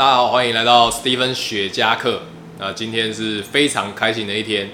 大家好，欢迎来到 Steven 雪茄课。那今天是非常开心的一天，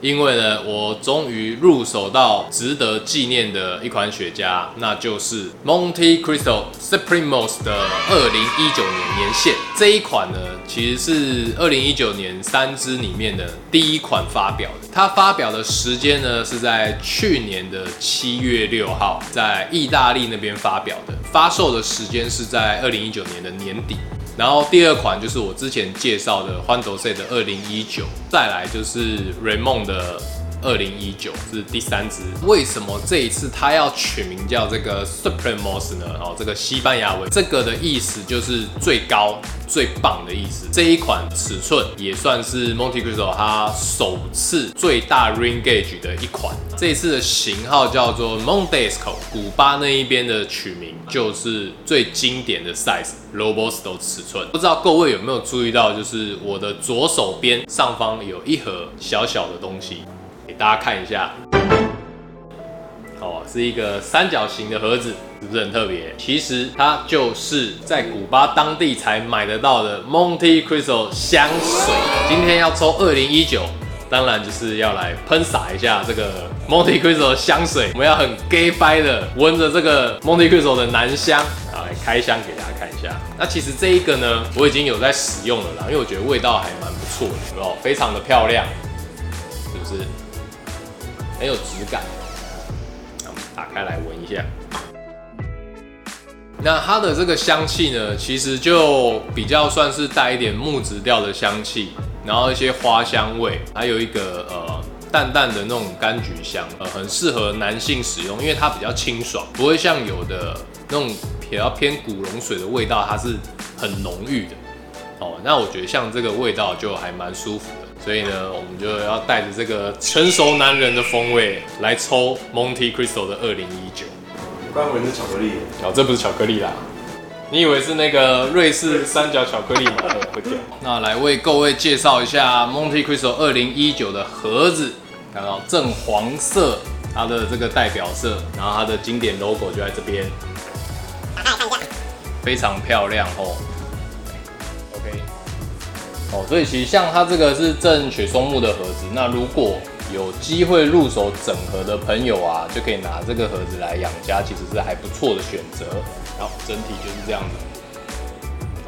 因为呢，我终于入手到值得纪念的一款雪茄，那就是 Monte Cristo Supremos 的二零一九年年限。这一款呢，其实是二零一九年三支里面的第一款发表的。它发表的时间呢，是在去年的七月六号，在意大利那边发表的。发售的时间是在二零一九年的年底。然后第二款就是我之前介绍的欢斗 C 的二零一九，再来就是 Raymond 的二零一九，是第三支。为什么这一次它要取名叫这个 Supremos 呢？哦，这个西班牙文，这个的意思就是最高、最棒的意思。这一款尺寸也算是 Monte Cristo 它首次最大 ring gauge 的一款。这一次的型号叫做 Mondesco，古巴那一边的取名就是最经典的 size Robusto 尺寸。不知道各位有没有注意到，就是我的左手边上方有一盒小小的东西。给大家看一下，哦，是一个三角形的盒子，是不是很特别？其实它就是在古巴当地才买得到的 Monte Cristo 香水。今天要抽二零一九，当然就是要来喷洒一下这个 Monte Cristo 香水。我们要很 gay 掰的闻着这个 Monte Cristo 的男香，啊，来开箱给大家看一下。那其实这一个呢，我已经有在使用了啦，因为我觉得味道还蛮不错的，哦，非常的漂亮，是不是？很有质感，我们打开来闻一下。那它的这个香气呢，其实就比较算是带一点木质调的香气，然后一些花香味，还有一个呃淡淡的那种柑橘香，呃，很适合男性使用，因为它比较清爽，不会像有的那种比较偏古龙水的味道，它是很浓郁的。哦，那我觉得像这个味道就还蛮舒服的。所以呢，我们就要带着这个成熟男人的风味来抽 Monte Cristo 的二零一九。我刚以为是巧克力，哦，这不是巧克力啦，你以为是那个瑞士三角巧克力吗？不对。那来为各位介绍一下 Monte Cristo 二零一九的盒子，看到正黄色，它的这个代表色，然后它的经典 logo 就在这边，非常漂亮哦。哦，所以其实像它这个是正雪松木的盒子，那如果有机会入手整盒的朋友啊，就可以拿这个盒子来养家，其实是还不错的选择。好，整体就是这样子。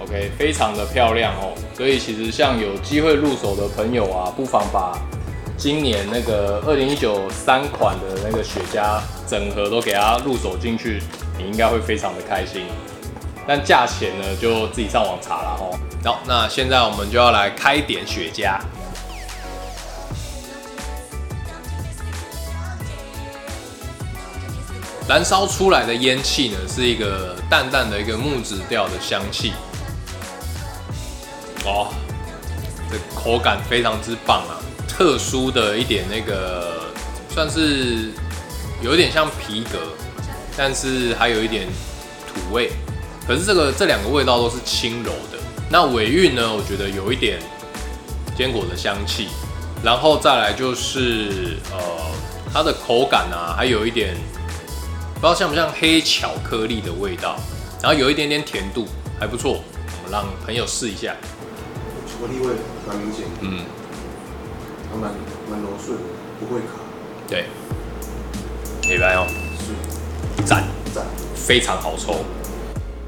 OK，非常的漂亮哦。所以其实像有机会入手的朋友啊，不妨把今年那个二零一九三款的那个雪茄整盒都给它入手进去，你应该会非常的开心。但价钱呢，就自己上网查了哦。好，那现在我们就要来开点雪茄。燃烧出来的烟气呢，是一个淡淡的一个木质调的香气。哇，这口感非常之棒啊！特殊的一点那个，算是有一点像皮革，但是还有一点土味。可是这个这两个味道都是轻柔的。那尾韵呢？我觉得有一点坚果的香气，然后再来就是呃它的口感啊，还有一点不知道像不像黑巧克力的味道，然后有一点点甜度，还不错。我们让朋友试一下，巧克力味蛮明显，嗯，还蛮蛮柔顺，不会卡。对，美白哦，是赞赞，非常好抽。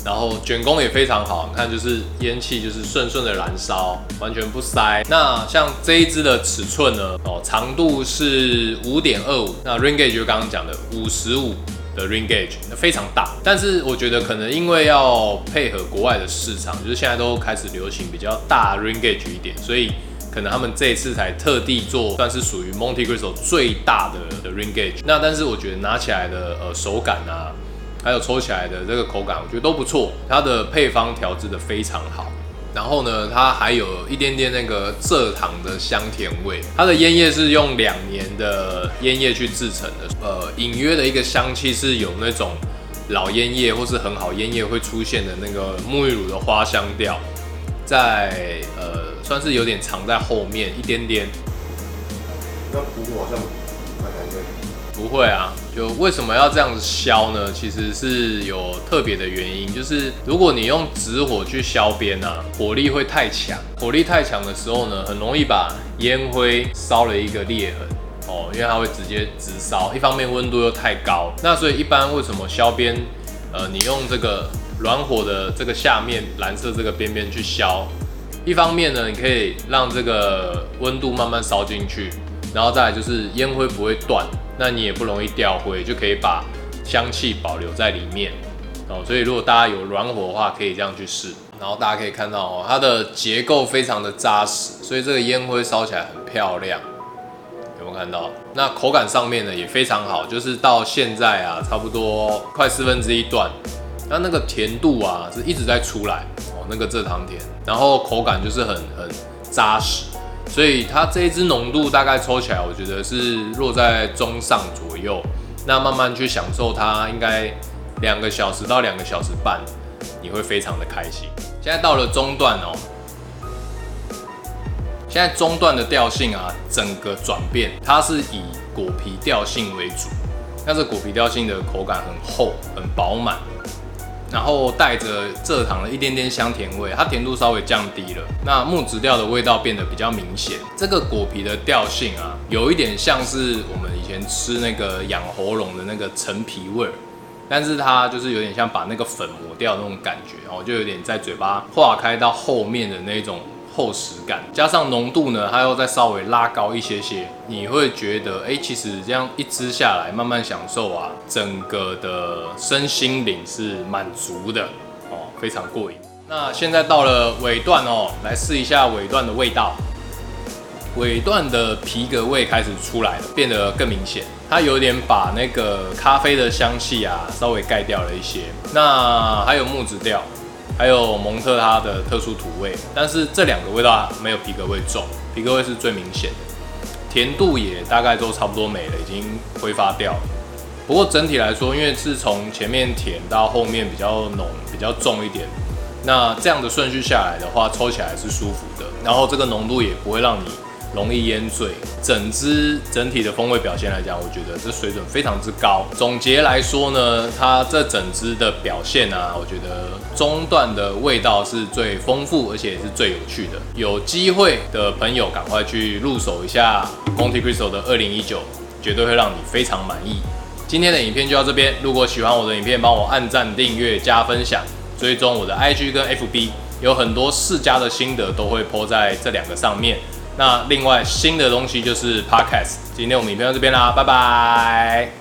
然后卷工也非常好，你看就是烟气就是顺顺的燃烧，完全不塞。那像这一支的尺寸呢，哦，长度是五点二五，那 ring gauge 就刚刚讲的五十五的 ring gauge，那非常大。但是我觉得可能因为要配合国外的市场，就是现在都开始流行比较大 ring gauge 一点，所以可能他们这一次才特地做，算是属于 Monte Cristo 最大的的 ring gauge。那但是我觉得拿起来的呃手感啊。还有抽起来的这个口感，我觉得都不错。它的配方调制的非常好，然后呢，它还有一点点那个蔗糖的香甜味。它的烟叶是用两年的烟叶去制成的，呃，隐约的一个香气是有那种老烟叶或是很好烟叶会出现的那个沐浴乳的花香调，在呃，算是有点藏在后面一点点。那不过好像不会啊，就为什么要这样子削呢？其实是有特别的原因，就是如果你用直火去削边啊，火力会太强，火力太强的时候呢，很容易把烟灰烧了一个裂痕哦，因为它会直接直烧，一方面温度又太高，那所以一般为什么削边，呃，你用这个软火的这个下面蓝色这个边边去削，一方面呢，你可以让这个温度慢慢烧进去。然后再来就是烟灰不会断，那你也不容易掉灰，就可以把香气保留在里面哦。所以如果大家有软火的话，可以这样去试。然后大家可以看到哦，它的结构非常的扎实，所以这个烟灰烧起来很漂亮。有没有看到？那口感上面呢也非常好，就是到现在啊，差不多快四分之一段，那那个甜度啊是一直在出来哦，那个蔗糖甜，然后口感就是很很扎实。所以它这一支浓度大概抽起来，我觉得是落在中上左右。那慢慢去享受它，应该两个小时到两个小时半，你会非常的开心。现在到了中段哦，现在中段的调性啊，整个转变，它是以果皮调性为主。那这果皮调性的口感很厚，很饱满。然后带着蔗糖的一点点香甜味，它甜度稍微降低了，那木质调的味道变得比较明显。这个果皮的调性啊，有一点像是我们以前吃那个养喉咙的那个陈皮味儿，但是它就是有点像把那个粉磨掉那种感觉，然后就有点在嘴巴化开到后面的那种。厚实感加上浓度呢，它又再稍微拉高一些些，你会觉得哎，其实这样一支下来，慢慢享受啊，整个的身心灵是满足的哦，非常过瘾。那现在到了尾段哦，来试一下尾段的味道。尾段的皮革味开始出来了，变得更明显，它有点把那个咖啡的香气啊稍微盖掉了一些。那还有木质调。还有蒙特它的特殊土味，但是这两个味道没有皮革味重，皮革味是最明显的，甜度也大概都差不多没了，已经挥发掉了。不过整体来说，因为是从前面甜到后面比较浓、比较重一点，那这样的顺序下来的话，抽起来是舒服的，然后这个浓度也不会让你。容易烟醉，整支整体的风味表现来讲，我觉得这水准非常之高。总结来说呢，它这整支的表现啊，我觉得中段的味道是最丰富，而且也是最有趣的。有机会的朋友赶快去入手一下 Monte Cristo 的二零一九，绝对会让你非常满意。今天的影片就到这边，如果喜欢我的影片，帮我按赞、订阅、加分享，追踪我的 IG 跟 FB，有很多试家的心得都会 po 在这两个上面。那另外新的东西就是 Podcast，今天我们影片到这边啦，拜拜。